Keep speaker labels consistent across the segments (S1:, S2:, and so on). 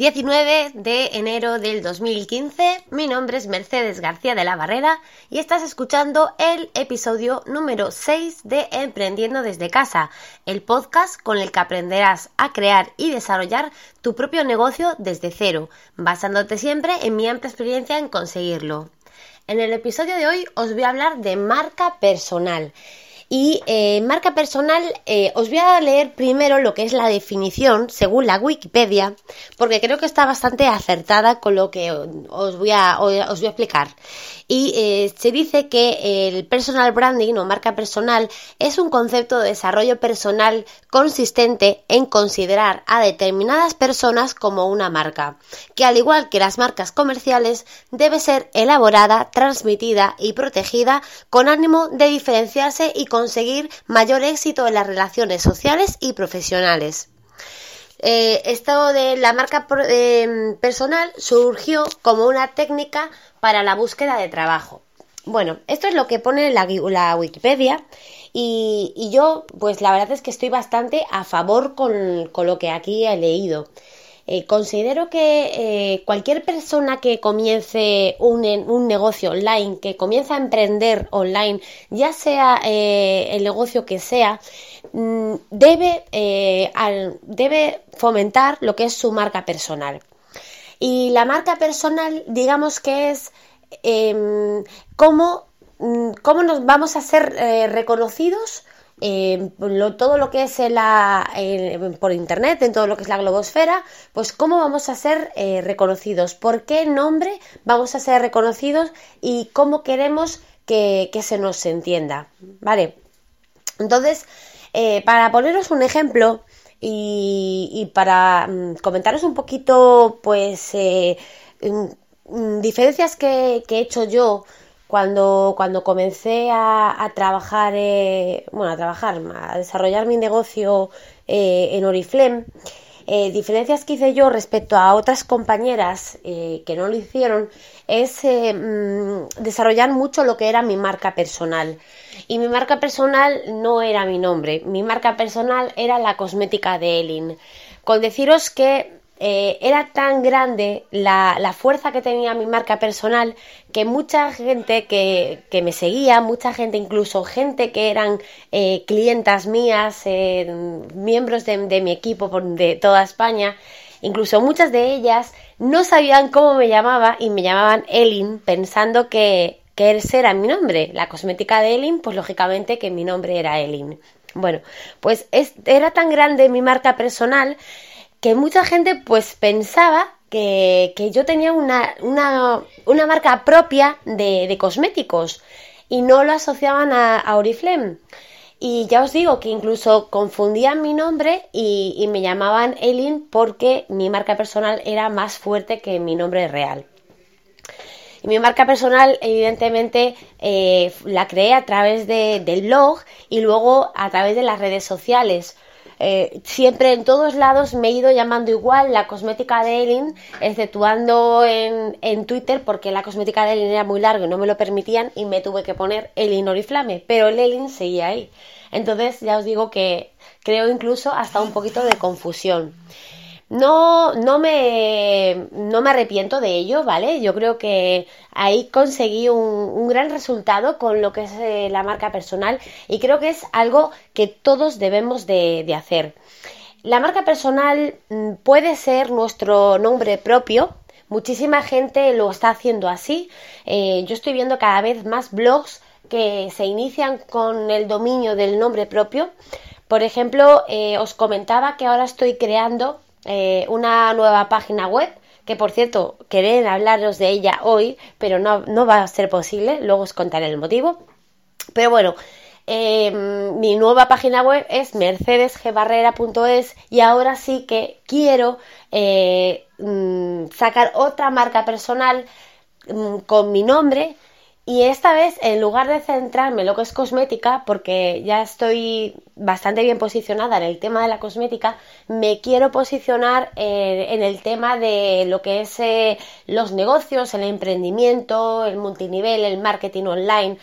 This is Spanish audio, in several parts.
S1: 19 de enero del 2015, mi nombre es Mercedes García de la Barrera y estás escuchando el episodio número 6 de Emprendiendo desde casa, el podcast con el que aprenderás a crear y desarrollar tu propio negocio desde cero, basándote siempre en mi amplia experiencia en conseguirlo. En el episodio de hoy os voy a hablar de marca personal. Y eh, marca personal, eh, os voy a leer primero lo que es la definición según la Wikipedia, porque creo que está bastante acertada con lo que os voy a, os voy a explicar. Y eh, se dice que el personal branding o marca personal es un concepto de desarrollo personal consistente en considerar a determinadas personas como una marca, que al igual que las marcas comerciales debe ser elaborada, transmitida y protegida con ánimo de diferenciarse y conseguir mayor éxito en las relaciones sociales y profesionales. Eh, esto de la marca eh, personal surgió como una técnica para la búsqueda de trabajo. Bueno, esto es lo que pone la, Wikipedia y, yo, pues la verdad es que estoy bastante a favor con lo que aquí he leído. Eh, considero que eh, cualquier persona que comience un, un, negocio online, que comience a emprender online, ya sea eh, el negocio que sea, mm, debe, debe fomentar lo que es su marca personal. Y la marca personal, digamos que es em, cómo, mm, cómo nos vamos a ser reconocidos todo lo que es la, por internet, en todo lo que es la globosfera, pues cómo vamos a ser eh, reconocidos, por qué nombre vamos a ser reconocidos y cómo queremos que, se nos entienda, ¿vale? Entonces, eh, para poneros un ejemplo y, para mm, comentaros un poquito, pues, eh, mm, mm, diferencias que, que he hecho yo cuando, cuando comencé a, trabajar, eh, bueno, a trabajar, a desarrollar mi negocio eh, en Oriflame, eh, diferencias que hice yo respecto a otras compañeras que no lo hicieron es mm, desarrollar mucho lo que era mi marca personal. Y mi marca personal no era mi nombre, mi marca personal era la cosmética de Elin. Con deciros que eh, era tan grande la, fuerza que tenía mi marca personal que mucha gente que, me seguía, mucha gente, incluso gente que eran eh, clientas mías, eh, miembros de, mi equipo de toda España, incluso muchas de ellas no sabían cómo me llamaba y me llamaban Elin pensando que, que ese era mi nombre. La cosmética de Elin, pues lógicamente que mi nombre era Elin. Bueno, pues era tan grande mi marca personal que mucha gente pues pensaba que, yo tenía una, una, marca propia de, cosméticos y no lo asociaban a, Oriflame. Y ya os digo que incluso confundían mi nombre y, me llamaban Elin porque mi marca personal era más fuerte que mi nombre real. Y mi marca personal, evidentemente, eh, la creé a través de, del blog y luego a través de las redes sociales. Eh, siempre en todos lados me he ido llamando igual la cosmética de Elin, exceptuando en, en Twitter porque la cosmética de Elin era muy larga y no me lo permitían y me tuve que poner Elin Oriflame, pero el Elin seguía ahí. Entonces ya os digo que creo incluso hasta un poquito de confusión. No, no, me, no me arrepiento de ello, ¿vale? Yo creo que ahí conseguí un, gran resultado con lo que es eh, la marca personal y creo que es algo que todos debemos de, hacer. La marca personal mm, puede ser nuestro nombre propio, Muchísima gente lo está haciendo así. Eh, yo estoy viendo cada vez más blogs que se inician con el dominio del nombre propio. Por ejemplo, eh, os comentaba que ahora estoy creando eh, una nueva página web que por cierto querer hablaros de ella hoy, pero no, no, va a ser posible, luego os contaré el motivo. Pero bueno, em, mi nueva página web es mercedesgbarrera.es y ahora sí que quiero eh, mm, sacar otra marca personal mm, con mi nombre y esta vez, en lugar de centrarme en lo que es cosmética, porque ya estoy bastante bien posicionada en el tema de la cosmética, me quiero posicionar eh, en el tema de lo que es eh, los negocios, el emprendimiento, el multinivel, el marketing online.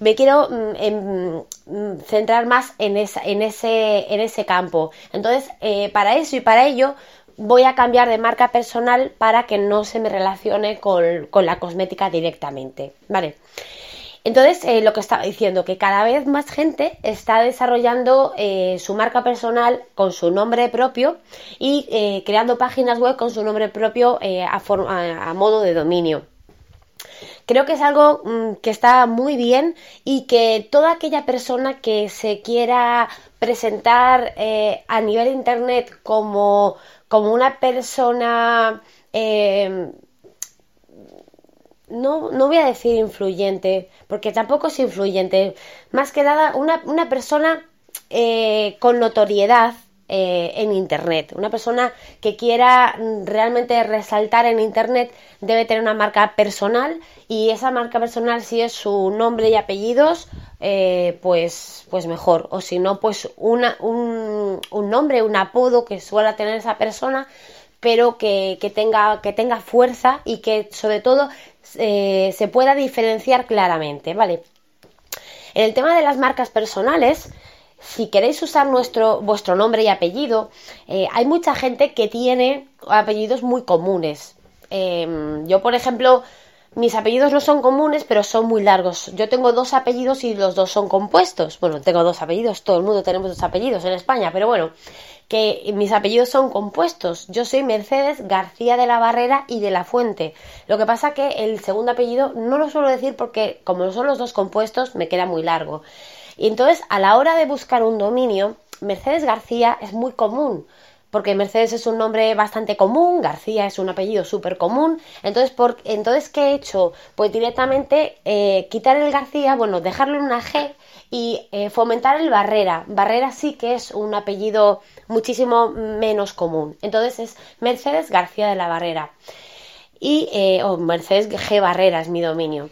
S1: Me quiero mm, mm, centrar más en, en, ese, en ese campo. Entonces, eh, para eso y para ello, voy a cambiar de marca personal para que no se me relacione con, la cosmética directamente, ¿vale? Entonces, eh, lo que estaba diciendo, que cada vez más gente está desarrollando eh, su marca personal con su nombre propio y eh, creando páginas web con su nombre propio a, modo de dominio. Creo que es algo mm, que está muy bien y que toda aquella persona que se quiera presentar a nivel internet como, como una persona no, no voy a decir influyente, porque tampoco es influyente, más que nada una, una persona eh, con notoriedad eh, en Internet. Una persona que quiera realmente resaltar en Internet debe tener una marca personal y esa marca personal si es su nombre y apellidos, eh, pues, pues mejor. O si no, pues una, un, un nombre, un apodo que suele tener esa persona pero que, que, tenga, que tenga fuerza y que sobre todo eh, se pueda diferenciar claramente, ¿vale? En el tema de las marcas personales, si queréis usar nuestro, vuestro nombre y apellido, eh, hay mucha gente que tiene apellidos muy comunes. Em, yo, por ejemplo, mis apellidos no son comunes, pero son muy largos. Yo tengo dos apellidos y los dos son compuestos. Bueno, tengo dos apellidos, todo el mundo tenemos dos apellidos en España, pero bueno, que mis apellidos son compuestos. Yo soy Mercedes García de la Barrera y de la Fuente. Lo que pasa que el segundo apellido no lo suelo decir porque como son los dos compuestos me queda muy largo. Y entonces a la hora de buscar un dominio, Mercedes García es muy común porque Mercedes es un nombre bastante común, García es un apellido súper común. Entonces, entonces, ¿qué he hecho? Pues directamente eh, quitar el García, bueno, dejarlo en una G y eh, fomentar el Barrera. Barrera sí que es un apellido muchísimo menos común. Entonces es Mercedes García de la Barrera. Y, eh, o Mercedes G. Barrera es mi dominio.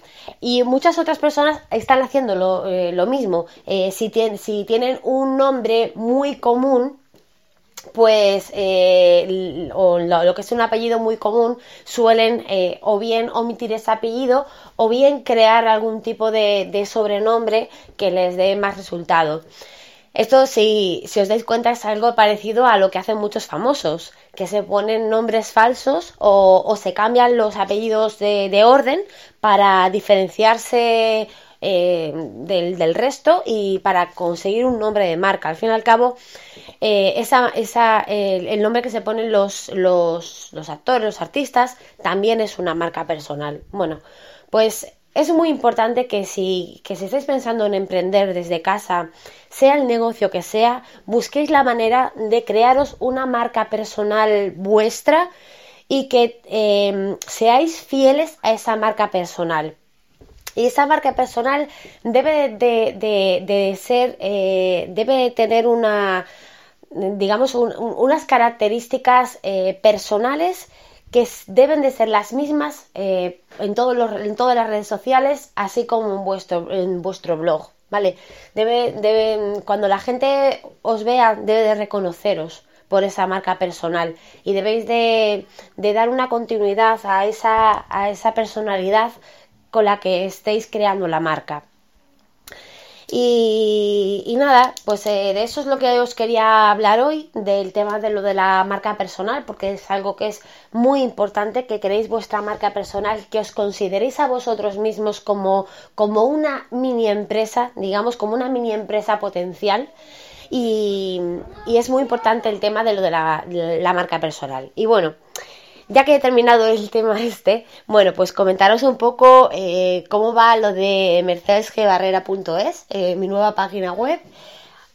S1: Y muchas otras personas están haciendo lo, eh, mismo. si, si tienen un nombre muy común, pues eh, o lo, que es un apellido muy común suelen eh, o bien omitir ese apellido o bien crear algún tipo de, sobrenombre que les dé más resultado. Esto, si, si, os dais cuenta, es algo parecido a lo que hacen muchos famosos, que se ponen nombres falsos o, se cambian los apellidos de, orden para diferenciarse eh, del, del, resto y para conseguir un nombre de marca. Al fin y al cabo, eh, esa, esa, el nombre que se ponen los, los, los actores, los artistas, también es una marca personal. Bueno, pues es muy importante que si, que si estáis pensando en emprender desde casa, sea el negocio que sea, busquéis la manera de crearos una marca personal vuestra y que em, seáis fieles a esa marca personal. Y esa marca personal debe de, de, ser, eh, debe tener una, digamos, unas características eh, personales que deben de ser las mismas eh, en, todas las redes sociales, así como en vuestro, blog, ¿vale? Cuando la gente os vea, debe de reconoceros por esa marca personal y debéis de, de dar una continuidad a esa, a esa personalidad con la que estéis creando la marca. Y, nada, pues eh, de eso es lo que os quería hablar hoy, del tema de lo de la marca personal, porque es algo que es muy importante, que queréis vuestra marca personal, que os consideréis a vosotros mismos como, como una mini empresa, digamos, como una mini empresa potencial. Y, es muy importante el tema de lo de la marca personal. Y bueno, ya que he terminado el tema este, bueno, pues comentaros un poco eh, cómo va lo de mercedesgbarrera.es, eh, mi nueva página web.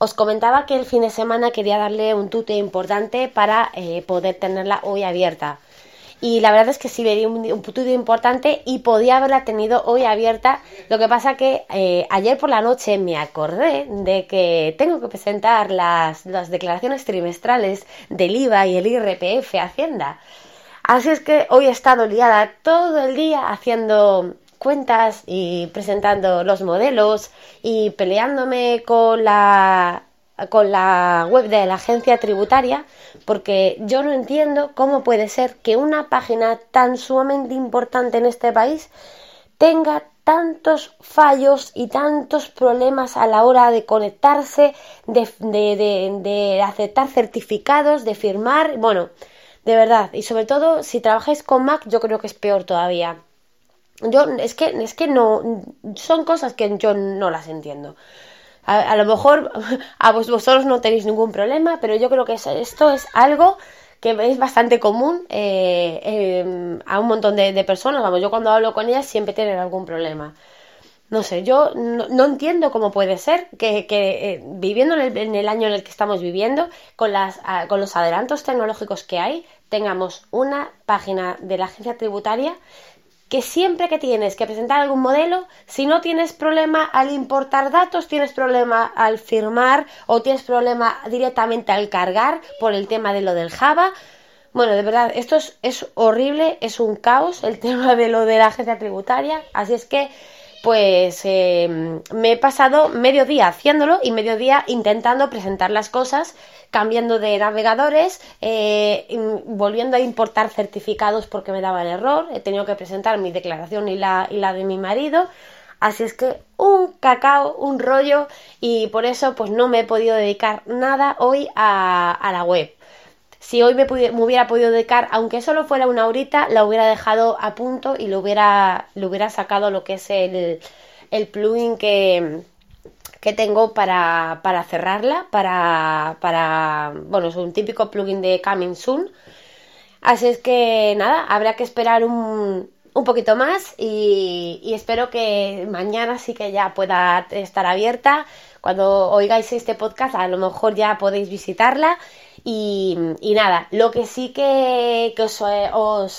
S1: Os comentaba que el fin de semana quería darle un tute importante para eh, poder tenerla hoy abierta. Y la verdad es que sí le di un, un tute importante y podía haberla tenido hoy abierta. Lo que pasa que ayer por la noche me acordé de que tengo que presentar las, las declaraciones trimestrales del IVA y el IRPF Hacienda. Así es que hoy he estado liada todo el día haciendo cuentas y presentando los modelos y peleándome con la con la web de la agencia tributaria porque yo no entiendo cómo puede ser que una página tan sumamente importante en este país tenga tantos fallos y tantos problemas a la hora de conectarse, de, de, aceptar certificados, de firmar, bueno, De verdad, y sobre todo si trabajáis con Mac, yo creo que es peor todavía. Yo, es que, es que no, son cosas que yo no las entiendo. A, lo mejor a vosotros no tenéis ningún problema, pero yo creo que esto es algo que es bastante común eh, em, a un montón de, personas. Vamos, yo cuando hablo con ellas siempre tienen algún problema. No sé, yo no, entiendo cómo puede ser que, eh, viviendo en el, en el, año en el que estamos viviendo, con, las, con los adelantos tecnológicos que hay, tengamos una página de la agencia tributaria que siempre que tienes que presentar algún modelo, si no tienes problema al importar datos, tienes problema al firmar o tienes problema directamente al cargar por el tema de lo del Java. Bueno, de verdad, esto es, horrible, es un caos el tema de lo de la agencia tributaria, así es que pues em, me he pasado medio día haciéndolo y medio día intentando presentar las cosas, cambiando de navegadores, eh, volviendo a importar certificados porque me daba el error, he tenido que presentar mi declaración y la, y la de mi marido. Así es que un cacao, un rollo y por eso pues no me he podido dedicar nada hoy a, a la web. Si hoy me, hubiera podido dedicar, aunque solo fuera una horita, la hubiera dejado a punto y lo hubiera, le hubiera sacado lo que es el, el plugin que, que tengo para, para cerrarla, para, para, bueno, es un típico plugin de Coming Soon. Así es que nada, habrá que esperar un, un poquito más y, y, espero que mañana sí que ya pueda estar abierta. Cuando oigáis este podcast a lo mejor ya podéis visitarla y, nada, lo que sí que, os, eh,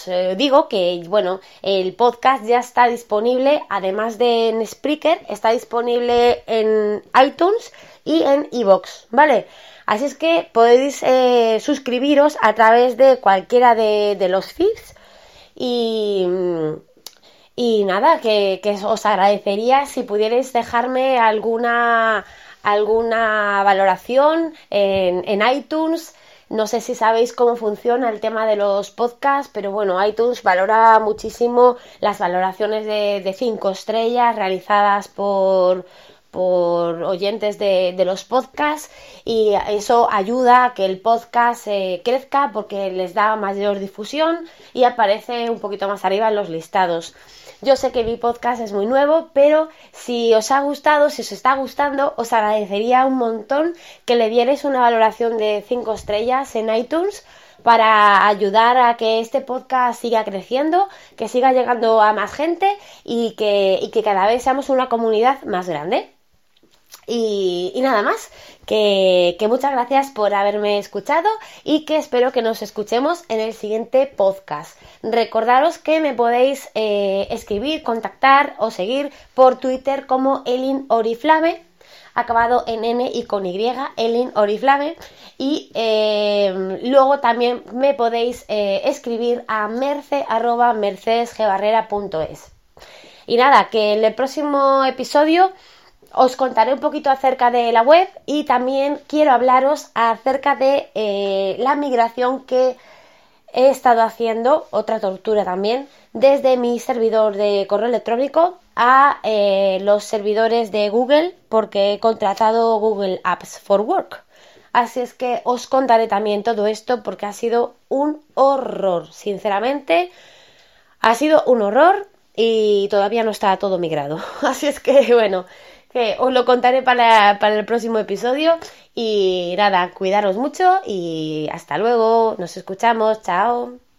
S1: eh, digo que, bueno, el podcast ya está disponible, además de en Spreaker, está disponible en iTunes y en iVoox, ¿vale? Así es que podéis eh, suscribiros a través de cualquiera de, los feeds y, y nada, que, os agradecería si pudierais dejarme alguna alguna valoración en, en iTunes. No sé si sabéis cómo funciona el tema de los podcasts, pero bueno, iTunes valora muchísimo las valoraciones de 5 estrellas realizadas por, por oyentes de, de, los podcasts y eso ayuda a que el podcast eh, crezca porque les da mayor difusión y aparece un poquito más arriba en los listados. Yo sé que mi podcast es muy nuevo, pero si os ha gustado, si os está gustando, os agradecería un montón que le dierais una valoración de 5 estrellas en iTunes para ayudar a que este podcast siga creciendo, que siga llegando a más gente y que, y que cada vez seamos una comunidad más grande. Y, nada más, que, muchas gracias por haberme escuchado y que espero que nos escuchemos en el siguiente podcast. Recordaros que me podéis eh, escribir, contactar o seguir por Twitter como Elin Oriflame acabado en N y con Y, Elin Oriflame. Y eh, luego también me podéis eh, escribir a merce Y nada, que en el próximo episodio os contaré un poquito acerca de la web y también quiero hablaros acerca de eh, la migración que he estado haciendo, otra tortura también, desde mi servidor de correo electrónico a eh, los servidores de Google porque he contratado Google Apps for Work. Así es que os contaré también todo esto porque ha sido un horror, sinceramente. Ha sido un horror y todavía no está todo migrado. Así es que bueno, que os lo contaré para, para el próximo episodio. Y nada, cuidaros mucho y hasta luego. Nos escuchamos. Chao.